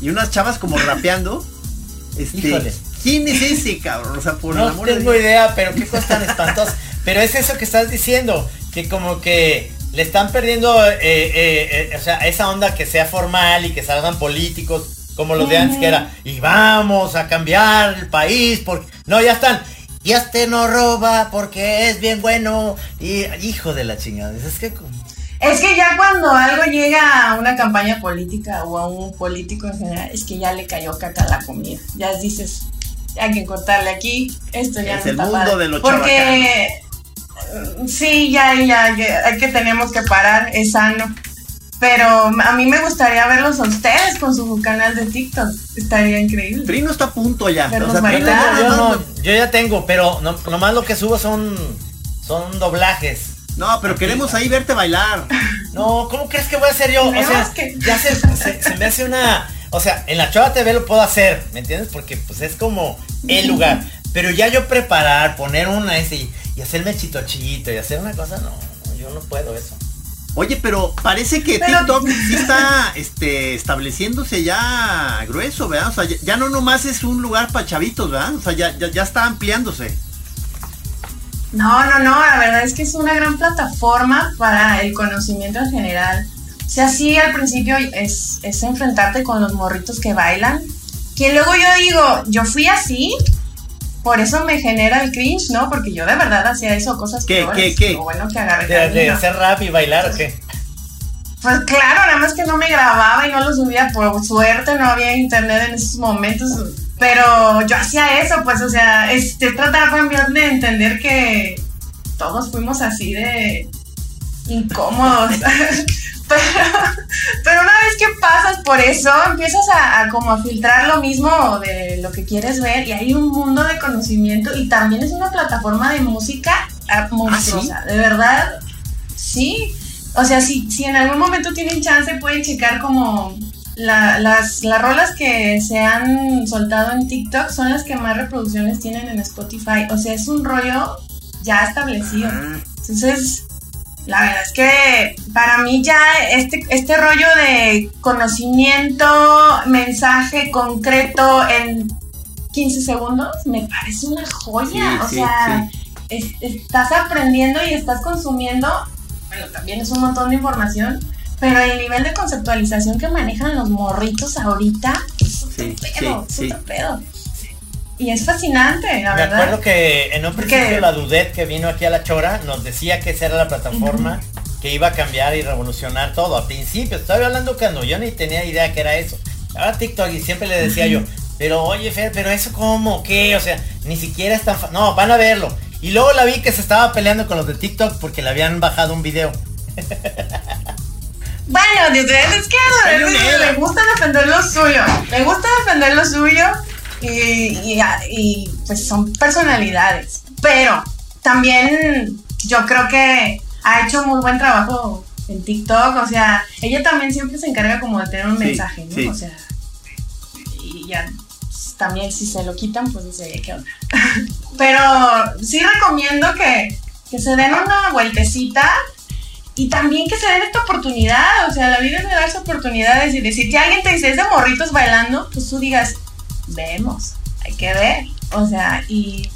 y unas chavas como rapeando. Este, ¿Quién es ese cabrón? O sea, por no tengo idea, pero qué cosa tan espantosa. pero es eso que estás diciendo, que como que le están perdiendo eh, eh, eh, o sea, esa onda que sea formal y que salgan políticos como los de antes que era y vamos a cambiar el país porque no ya están y este no roba porque es bien bueno. Y hijo de la chingada. Es que es que ya cuando algo llega a una campaña política o a un político en general, es que ya le cayó caca la comida. Ya dices, hay que cortarle aquí, esto ya es el mundo de los Porque mm, sí, ya, ya, ya, hay que tenemos que parar, es sano. Pero a mí me gustaría verlos a ustedes con su canal de TikTok. Estaría increíble. Trino está a punto ya. yo, ya tengo, pero no, nomás lo que subo son, son doblajes. No, pero queremos ahí verte bailar. No, ¿cómo crees que voy a hacer yo? O sea, que... ya se, me hace una, o sea, en la Chava TV lo puedo hacer, ¿me entiendes? Porque pues es como el lugar. Pero ya yo preparar, poner una ese y, y hacerme chitochito y hacer una cosa, no, no, yo no puedo eso. Oye, pero parece que TikTok sí está este, estableciéndose ya grueso, ¿verdad? O sea, ya, no nomás es un lugar para chavitos, ¿verdad? O sea, ya, ya, está ampliándose. No, no, no, la verdad es que es una gran plataforma para el conocimiento en general. O sea, sí, al principio es, es enfrentarte con los morritos que bailan, que luego yo digo, yo fui así, por eso me genera el cringe, ¿no? Porque yo de verdad hacía eso, cosas ¿Qué, ¿Qué, qué? bueno que agarré ¿De, de, hacer rap y bailar o qué? Pues claro, nada más que no me grababa y no lo subía por suerte, no había internet en esos momentos, pero yo hacía eso, pues, o sea, este, tratar también de entender que todos fuimos así de incómodos. Pero, una vez que pasas por eso, empiezas a, como a filtrar lo mismo de lo que quieres ver y hay un mundo de conocimiento y también es una plataforma de música ah, monstruosa, ¿Ah, de verdad, sí. O sea, si, si en algún momento tienen chance pueden checar como las, las rolas que se han soltado en TikTok son las que más reproducciones tienen en Spotify. O sea, es un rollo ya establecido. Entonces, la verdad es que para mí ya este, este rollo de conocimiento, mensaje concreto en 15 segundos me parece una joya. o sea, estás aprendiendo y estás consumiendo, bueno, también es un montón de información, pero el nivel de conceptualización que manejan los morritos ahorita es pedo, es pedo. Y es fascinante, la Me acuerdo que en un principio la Dudet que vino aquí a La Chora nos decía que esa era la plataforma que iba a cambiar y revolucionar todo. A principio, estaba hablando cuando yo ni tenía idea que era eso. Ahora TikTok y siempre le decía yo, pero oye Fer, pero eso cómo, qué, o sea, ni siquiera es tan No, van a verlo. Y luego la vi que se estaba peleando con los de TikTok porque le habían bajado un video. Bueno, es que le gusta defender lo suyo. Le gusta defender lo suyo y, pues son personalidades. Pero también yo creo que ha hecho muy buen trabajo en TikTok, o sea, ella también siempre se encarga como de tener un mensaje, ¿no? O sea, y ya pues, también si se lo quitan, pues dice, ¿qué onda? Pero sí recomiendo que, que se den una vueltecita y también que se den esta oportunidad, o sea, la vida es de darse oportunidades y decir, si alguien te dice es de morritos bailando, pues tú digas, vemos, hay que ver, o sea, y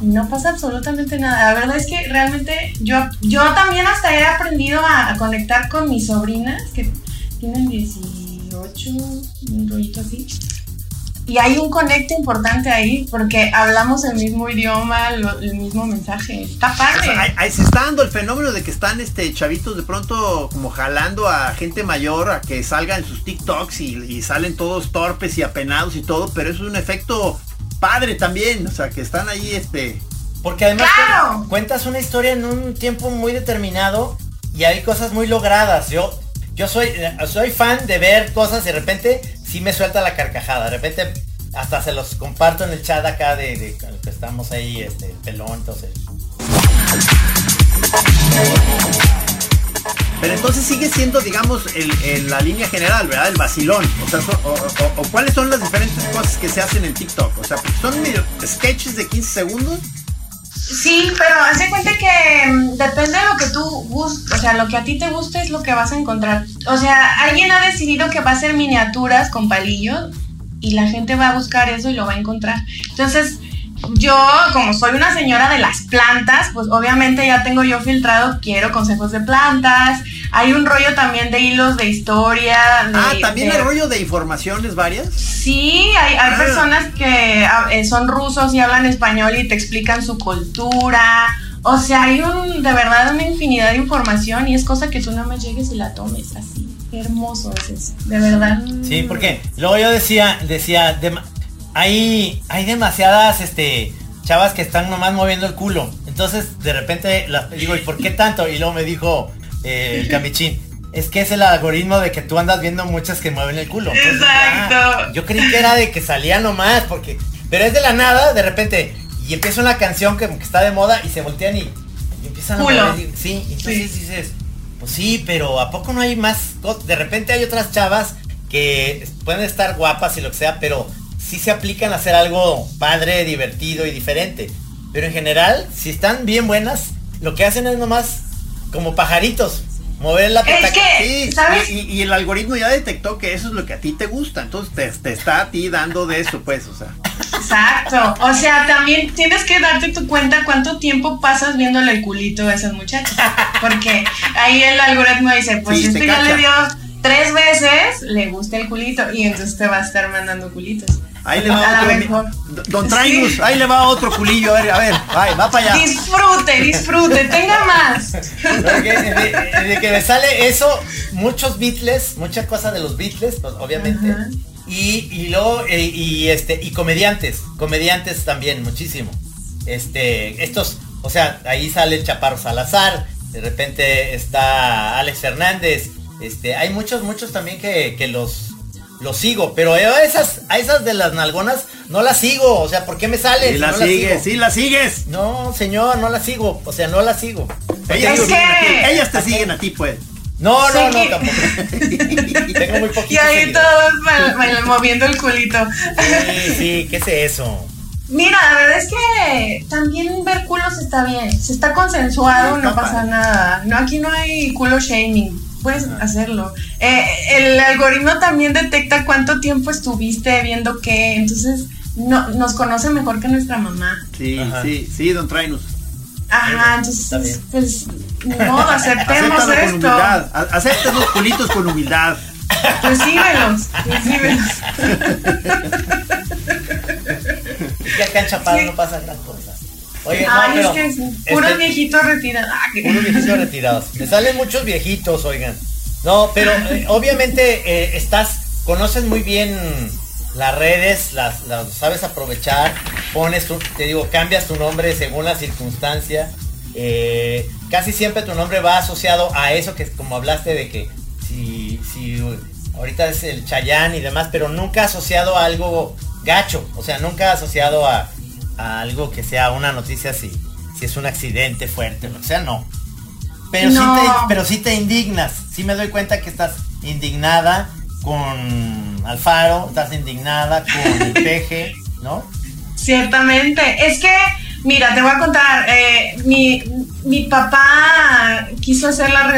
no pasa absolutamente nada. La verdad es que realmente yo, yo también hasta he aprendido a, conectar con mis sobrinas que tienen 18, un rollito así. Y hay un conecte importante ahí porque hablamos el mismo idioma, el mismo mensaje. Está padre. se está dando el fenómeno de que están este chavitos de pronto como jalando a gente mayor a que salgan sus TikToks y, salen todos torpes y apenados y todo, pero es un efecto padre también, o sea, que están ahí este porque además cuentas una historia en un tiempo muy determinado y hay cosas muy logradas. Yo yo soy soy fan de ver cosas y de repente sí me suelta la carcajada. De repente hasta se los comparto en el chat acá de, que estamos ahí, este, pelón, entonces. Pero entonces sigue siendo, digamos, el, la línea general, ¿verdad? El vacilón. O sea, o, cuáles son las diferentes cosas que se hacen en TikTok. O sea, son sketches de 15 segundos. Sí, pero hace cuenta que mm, depende de lo que tú gustes, o sea, lo que a ti te guste es lo que vas a encontrar. O sea, alguien ha decidido que va a hacer miniaturas con palillos y la gente va a buscar eso y lo va a encontrar. Entonces, yo, como soy una señora de las plantas, pues obviamente ya tengo yo filtrado, quiero consejos de plantas. Hay un rollo también de hilos de historia. ah, también hay rollo de informaciones varias. Sí, hay, hay ah. personas que ah, eh, son rusos y hablan español y te explican su cultura. O sea, hay un, de verdad una infinidad de información y es cosa que tú nada más llegues y la tomes así. Qué hermoso es eso, de verdad. Sí, porque luego yo decía, decía, hay, hay demasiadas este, chavas que están nomás moviendo el culo. Entonces, de repente, digo, ¿y por qué tanto? Y luego me dijo eh, el camichín, es que es el algoritmo de que tú andas viendo muchas que mueven el culo. Exacto. Ah, yo creí que era de que salía nomás, porque... Pero es de la nada, de repente, y empieza una canción que, está de moda y se voltean y, empiezan a mover. sí, entonces dices, pues sí, pero ¿a poco no hay más? De repente hay otras chavas que pueden estar guapas y lo que sea, pero sí se aplican a hacer algo padre, divertido y diferente. Pero en general, si están bien buenas, lo que hacen es nomás como pajaritos. Mover la Es que, ¿sabes? Y, el algoritmo ya detectó que eso es lo que a ti te gusta. Entonces te, te está a ti dando de eso, pues, o sea. Exacto. O sea, también tienes que darte tu cuenta cuánto tiempo pasas viéndole el culito a esas muchachas. Porque ahí el algoritmo dice, pues si este ya le dio tres veces, le gusta el culito. Y entonces te va a estar mandando culitos. Ahí le va otro. Don Traigus, ahí le va otro culillo. A ver, a ver, va para allá. Disfrute, disfrute, tenga más. De, que me sale eso, muchos Beatles, muchas cosas de los Beatles, pues obviamente. Y, y luego, eh, y, este, y comediantes, comediantes también, muchísimo. Este, estos, o sea, ahí sale el Chaparro Salazar, de repente está Alex Fernández, este, hay muchos, muchos también que, que los lo sigo, pero a esas, a esas de las nalgonas no las sigo, o sea, ¿por qué me sale? Sí la sigues, sí la sigues. No, señor, no la sigo, o sea, no la sigo. Ellas, te, ellas te siguen a ti, pues. No, no, no, tampoco. Tengo muy poquito. Y ahí todos moviendo el culito. Sí, sí, ¿qué es eso? Mira, la verdad es que también ver culos está bien. Si está consensuado, no pasa nada. No, aquí no hay culo shaming puedes hacerlo. Eh, el algoritmo también detecta cuánto tiempo estuviste viendo qué, entonces no, nos conoce mejor que nuestra mamá. Sí, sí, sí, don Trainus. Ajá, entonces, pues, no, aceptemos esto. Con. Acepten los culitos con humildad. Recíbelos, recíbelos. Ya acá en Chapada no pasa gran cosa. Oye, Ay, es que sí. puros este, viejitos retirados. Puros viejitos retirados. Me salen muchos viejitos, oigan. No, pero eh, obviamente eh, estás, conoces muy bien las redes, las, sabes aprovechar, pones tu, te digo, cambias tu nombre según la circunstancia. Eh, casi siempre tu nombre va asociado a eso que como hablaste de que si, si ahorita es el Chayán y demás, pero nunca asociado a algo gacho, o sea, nunca asociado a, algo que sea una noticia si, si es un accidente fuerte, o sea, no. Pero, Sí te, pero sí te indignas, sí me doy cuenta que estás indignada con Alfaro, estás indignada con el peje, ¿no? Ciertamente, es que, mira, te voy a contar, eh, mi, mi papá quiso hacer la,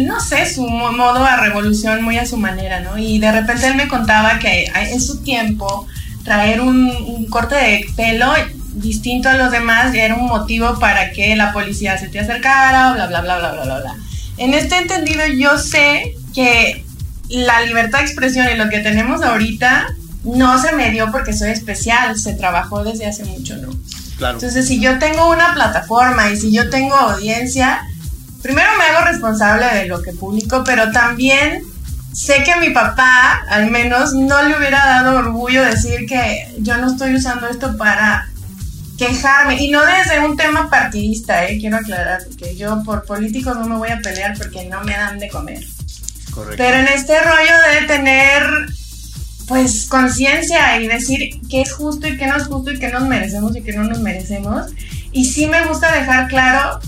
no sé, su modo de revolución muy a su manera, ¿no? Y de repente él me contaba que en su tiempo traer un, un corte de pelo distinto a los demás ya era un motivo para que la policía se te acercara, bla, bla, bla, bla, bla, bla, bla. En este entendido yo sé que la libertad de expresión y lo que tenemos ahorita no se me dio porque soy especial, se trabajó desde hace mucho, ¿no? Claro. Entonces, si yo tengo una plataforma y si yo tengo audiencia, primero me hago responsable de lo que publico, pero también sé que a mi papá, al menos, no le hubiera dado orgullo decir que yo no estoy usando esto para quejarme, y no desde un tema partidista, eh, quiero aclarar, porque yo por políticos no me voy a pelear porque no me dan de comer. Correcto. Pero en este rollo de tener, pues, conciencia y decir qué es justo y qué no es justo y qué nos merecemos y qué no nos merecemos. Y sí me gusta dejar claro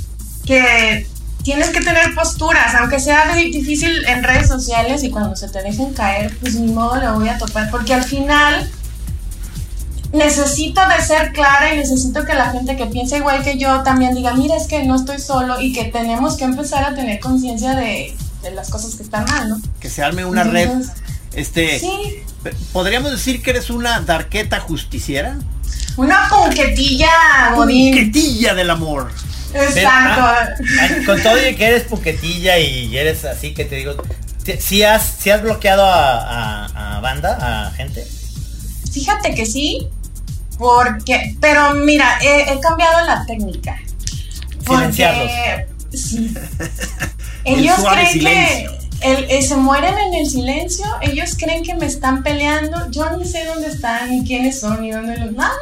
que tienes que tener posturas, aunque sea difícil en redes sociales y cuando se te dejen caer, pues ni modo lo voy a topar, porque al final necesito de ser clara y necesito que la gente que piensa igual que yo también diga, mira, es que no estoy solo y que tenemos que empezar a tener conciencia de, las cosas que están mal, ¿no? Que se arme una red. Este, sí. ¿Podríamos decir que eres una darqueta justiciera? Una punquetilla, Godín. Punquetilla del amor. Exacto. Ah, con todo y que eres punquetilla y eres así que te digo, ¿sí has, si has bloqueado a, a banda, a gente? Fíjate que sí, porque, pero mira, he, cambiado la técnica. Porque sí, ellos creen que el, se mueren en el silencio, ellos creen que me están peleando, yo ni sé dónde están, ni quiénes son, ni dónde los... Nada,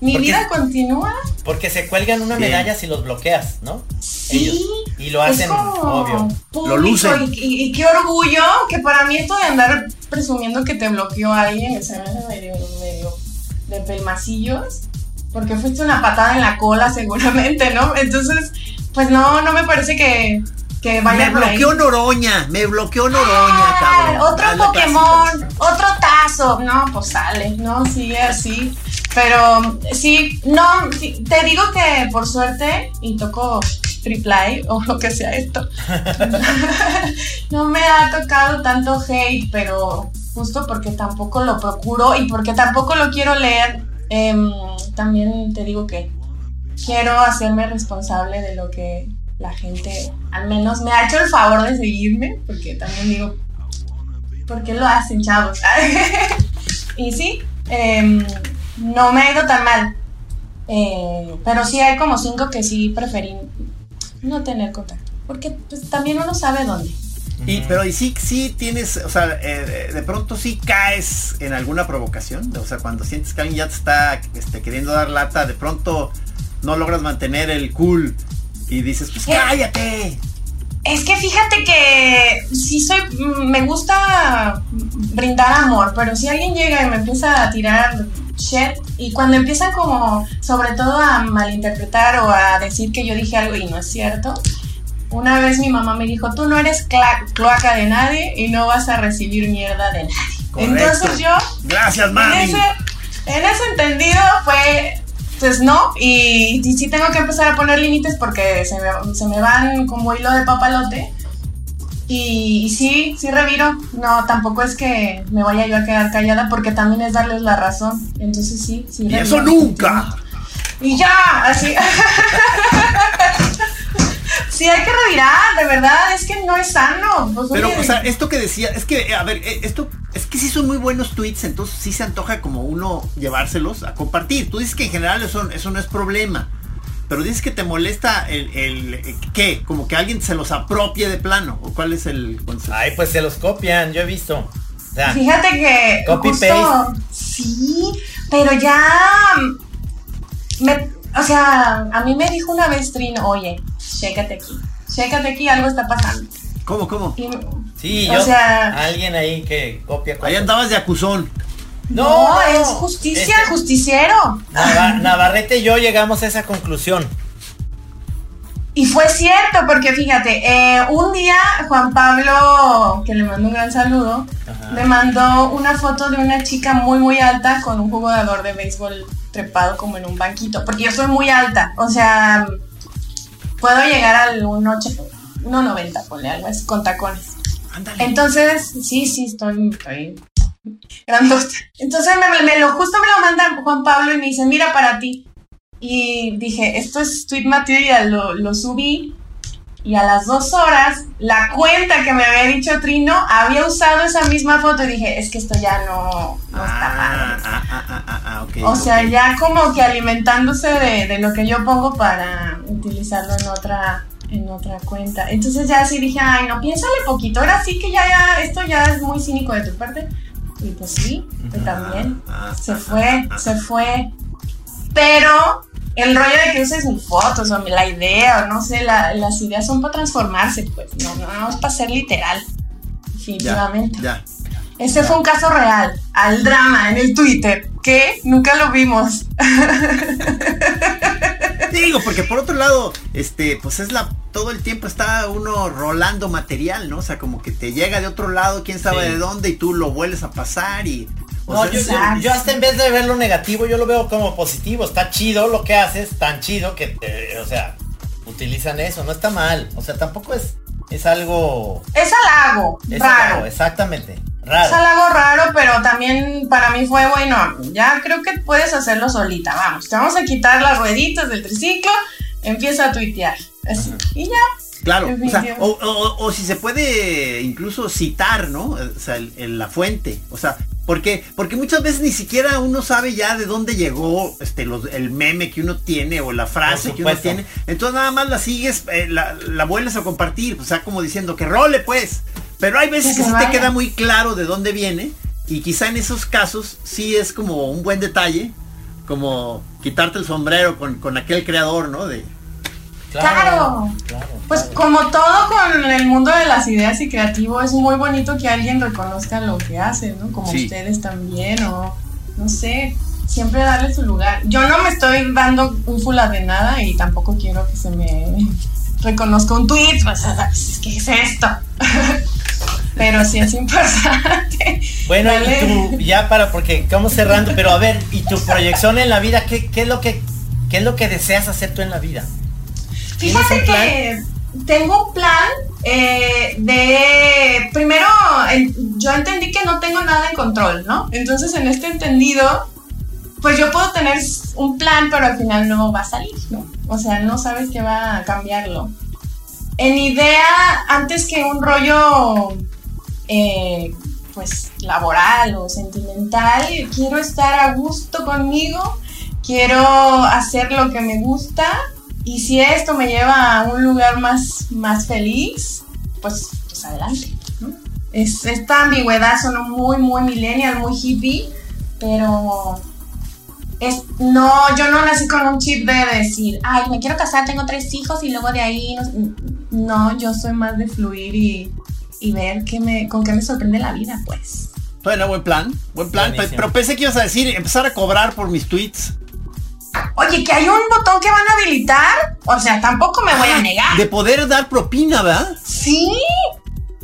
mi vida continúa. Porque se cuelgan una medalla si los bloqueas, ¿no? Sí. Y lo hacen, obvio. lo lucen. Y, qué orgullo que para mí esto de andar presumiendo que te bloqueó alguien, se me hace medio, medio de pelmacillos, porque fuiste una patada en la cola seguramente, ¿no? Entonces, pues no, no me parece que, que vaya Me bloqueó Noroña, me bloqueó Noroña, Ah, cabrón. Otro Pokémon, otro tazo. No, pues sale, no, sigue así. Pero sí, no, sí, te digo que por suerte, y toco triple o lo que sea esto, no me ha tocado tanto hate, pero justo porque tampoco lo procuro y porque tampoco lo quiero leer, em, también te digo que quiero hacerme responsable de lo que la gente al menos me ha hecho el favor de seguirme, porque también digo, ¿por qué lo hacen, chavos? y sí, em, no me ha ido tan mal. Eh, pero sí hay como cinco que sí preferí no tener contacto. Porque pues, también uno sabe dónde. Y, pero y sí, sí tienes, o sea, eh, de pronto sí caes en alguna provocación. O sea, cuando sientes que alguien ya te está este, queriendo dar lata, de pronto no logras mantener el cool y dices, pues cállate. Es que fíjate que sí soy, mm, me gusta brindar amor, pero si alguien llega y me empieza a tirar shit y cuando empiezan como sobre todo a malinterpretar o a decir que yo dije algo y no es cierto, una vez mi mamá me dijo, tú no eres cloaca de nadie y no vas a recibir mierda de nadie. Correcto. Entonces yo Gracias, en mami. ese, en ese entendido fue, pues no, y, y sí tengo que empezar a poner límites porque se me, se me van como hilo de papalote. Y, y sí, sí reviro. No, tampoco es que me vaya yo a quedar callada porque también es darles la razón. Entonces sí, sí. Y reviro. eso nunca. Y ya, así. sí, hay que revirar, de verdad, es que no es sano. Pues, Pero, oye, o sea, esto que decía, es que, a ver, eh, esto, es que sí son muy buenos tweets, entonces sí se antoja como uno llevárselos a compartir. Tú dices que en general eso, eso no es problema. Pero dices que te molesta el, el, eh, ¿qué? Como que alguien se los apropie de plano. ¿O cuál es el concepto? Ay, pues se los copian, yo he visto. O sea, Fíjate que. Copy justo- paste. Sí, pero ya. Me, o sea, a mí me dijo una vez Trin, oye, chécate aquí. Chécate aquí, algo está pasando. ¿Cómo, cómo? Y, sí, o yo, sea- alguien ahí que copia Ahí andabas de acusón. no, no, es justicia, este- justiciero. Nava- Navarrete y yo llegamos a esa conclusión. Y fue cierto, porque fíjate, eh, un día Juan Pablo, que le mando un gran saludo, Ajá. me mandó una foto de una chica muy, muy alta con un jugador de béisbol trepado como en un banquito, porque yo soy muy alta, o sea, puedo llegar al 1,80, 1,90, ponle algo así, con tacones. Ándale. Entonces, sí, sí, estoy, estoy grandota. Entonces me, me lo, justo me lo manda Juan Pablo y me dice, mira para ti. Y dije, esto es tweet material, lo, lo subí. Y a las dos horas, la cuenta que me había dicho Trino había usado esa misma foto y dije, es que esto ya no, no está ah, padre. ah, ah, ah, O sea, ya como que alimentándose de, de lo que yo pongo para utilizarlo en otra en otra cuenta. Entonces ya así dije, ay, no, piénsale poquito. Ahora sí que ya, ya, esto ya es muy cínico de tu parte. Y pues sí, que también. Se fue, se fue. Pero el rollo de que uses mis fotos o la idea o no sé, la- las ideas son para transformarse, pues. No, no, no es para ser literal. Ya, Definitivamente. ya. Ese fue un caso real, al drama en el Twitter, que nunca lo vimos. Digo, porque por otro lado, este, pues es la, todo el tiempo está uno rolando material, ¿no? O sea, como que te llega de otro lado, quién sabe Sí. de dónde, y tú lo vuelves a pasar y. No, sea, yo, es- yo- yo hasta en vez de verlo negativo, yo lo veo como positivo. Está chido lo que haces, tan chido que, eh, o sea, utilizan eso, no está mal. O sea, tampoco es, es algo... Es halago, Es raro. algo, exactamente, Es raro. halago raro, pero también para mí fue bueno. Ya creo que puedes hacerlo solita. Vamos, te vamos a quitar las rueditas del triciclo. Empieza a tuitear. Así. Y ya. Claro, o, sea, o, o- o si se puede incluso citar, ¿no? O sea, el- el- la fuente. O sea, porque, porque muchas veces ni siquiera uno sabe ya de dónde llegó este, los- el meme que uno tiene o la frase que uno tiene. Entonces nada más la sigues, eh, la, la vuelves a compartir. O sea, como diciendo que role pues. Pero hay veces Que que, se sí te queda muy claro de dónde viene. Y quizá en esos casos sí es como un buen detalle. Como quitarte el sombrero con, con aquel creador, ¿no? De, Claro. claro, Pues como todo con el mundo de las ideas y creativo, es muy bonito que alguien reconozca lo que hace, ¿no? Como Sí. ustedes también, o no sé, siempre darle su lugar. Yo no me estoy dando un fula de nada y tampoco quiero que se me reconozco un tweet, pues, ¿qué es esto? pero sí es importante. Bueno, y tú, ya para, porque estamos cerrando, pero a ver, ¿y tu proyección en la vida? ¿Qué, qué es lo que, qué es lo que deseas hacer tú en la vida? Fíjate que tengo un plan eh, de, primero, yo entendí que no tengo nada en control, ¿no? Entonces en este entendido, pues yo puedo tener un plan, pero al final no va a salir, ¿no? O sea, no sabes qué va a cambiarlo. En idea, antes que un rollo, eh, pues, laboral o sentimental, quiero estar a gusto conmigo, quiero hacer lo que me gusta y si esto me lleva a un lugar más, más feliz, pues, pues adelante, ¿no? Es, esta ambigüedad son muy, muy millennial, muy hippie, pero es, no, yo no nací con un chip de decir, ay, me quiero casar, tengo tres hijos y luego de ahí, no, yo soy más de fluir y, y ver qué me, con qué me sorprende la vida, pues. Bueno, buen plan, buen plan, pero pensé que ibas a decir empezar a cobrar por mis tweets. Oye, que hay un botón que van a habilitar. O sea, tampoco me voy a negar. De poder dar propina, ¿verdad? Sí.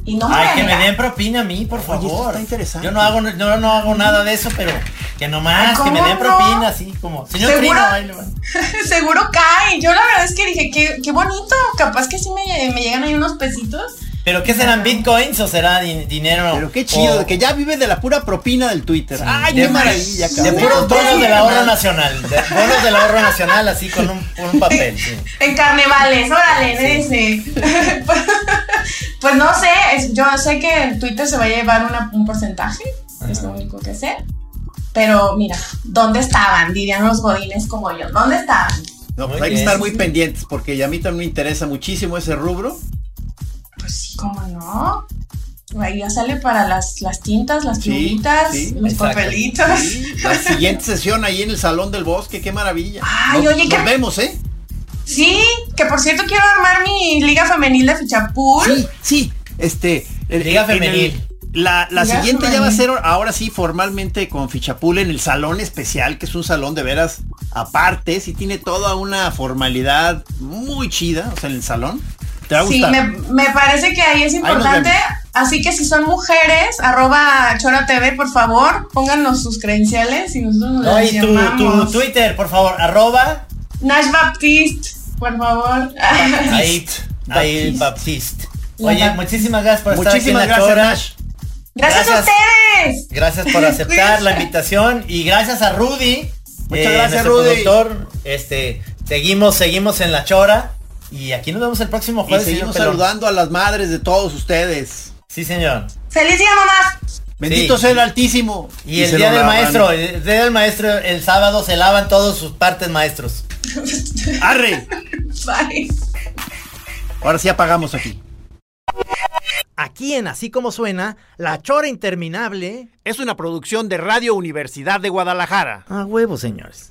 Y no me Ay, que me den propina a mí, por favor. está interesante. Yo no hago, no, no hago nada de eso, pero que nomás, que me den propina, así como. Señor ¿Seguro? Seguro cae. Yo la verdad es que dije, qué, qué bonito. Capaz que sí me, me llegan ahí unos pesitos. ¿Pero qué serán bitcoins o será dinero? Pero qué chido, que ya vive de la pura propina del Twitter. Ay, qué maravilla, De puros bonos del ahorro nacional. De bonos del ahorro nacional, así con un, papel. En carnavales, órale, ese. pues no sé, yo sé que Twitter se va a llevar un porcentaje, es lo único que sé. Pero mira, ¿dónde estaban? Dirían los godines como yo. ¿Dónde estaban? No, pues hay que estar muy pendientes porque a mí también me interesa muchísimo ese rubro pues sí, ¿cómo no? Ahí ya sale para las, las tintas, las plumitas, los papelitos. La siguiente sesión ahí en el Salón del Bosque, qué maravilla. Ay, oye, nos vemos, ¿eh? Sí, que por cierto quiero armar mi liga femenil de fichapul. Sí, sí, este... liga femenil. la, la siguiente ya va a ser ahora sí formalmente con Fichapul en el salón especial, que es un salón de veras aparte, sí tiene toda una formalidad muy chida, o sea, en el salón. Sí, me, parece que ahí es importante. así que si son mujeres, arroba Chora TV, por favor, pónganos sus credenciales y nosotros nos no, y tu, Twitter, por favor, arroba Nash Baptiste, por favor. Ahí, ahí Baptiste. Oye, muchísimas gracias por estar aquí en la Chora. Gracias, a ustedes. Gracias por aceptar la invitación y gracias a Rudy. Muchas eh, gracias, Rudy. Productor. Este, seguimos, seguimos en la Chora. Y aquí nos vemos el próximo jueves. Y seguimos saludando a las madres de todos ustedes. Sí, señor. ¡Feliz día, mamá! Bendito sea el Altísimo. Y, el día del maestro, el día del maestro, el sábado se lavan todos sus partes maestros. ¡Arre! Bye. Ahora sí apagamos aquí. Aquí en Así como suena, La Chora Interminable es una producción de Radio Universidad de Guadalajara. A huevo, señores.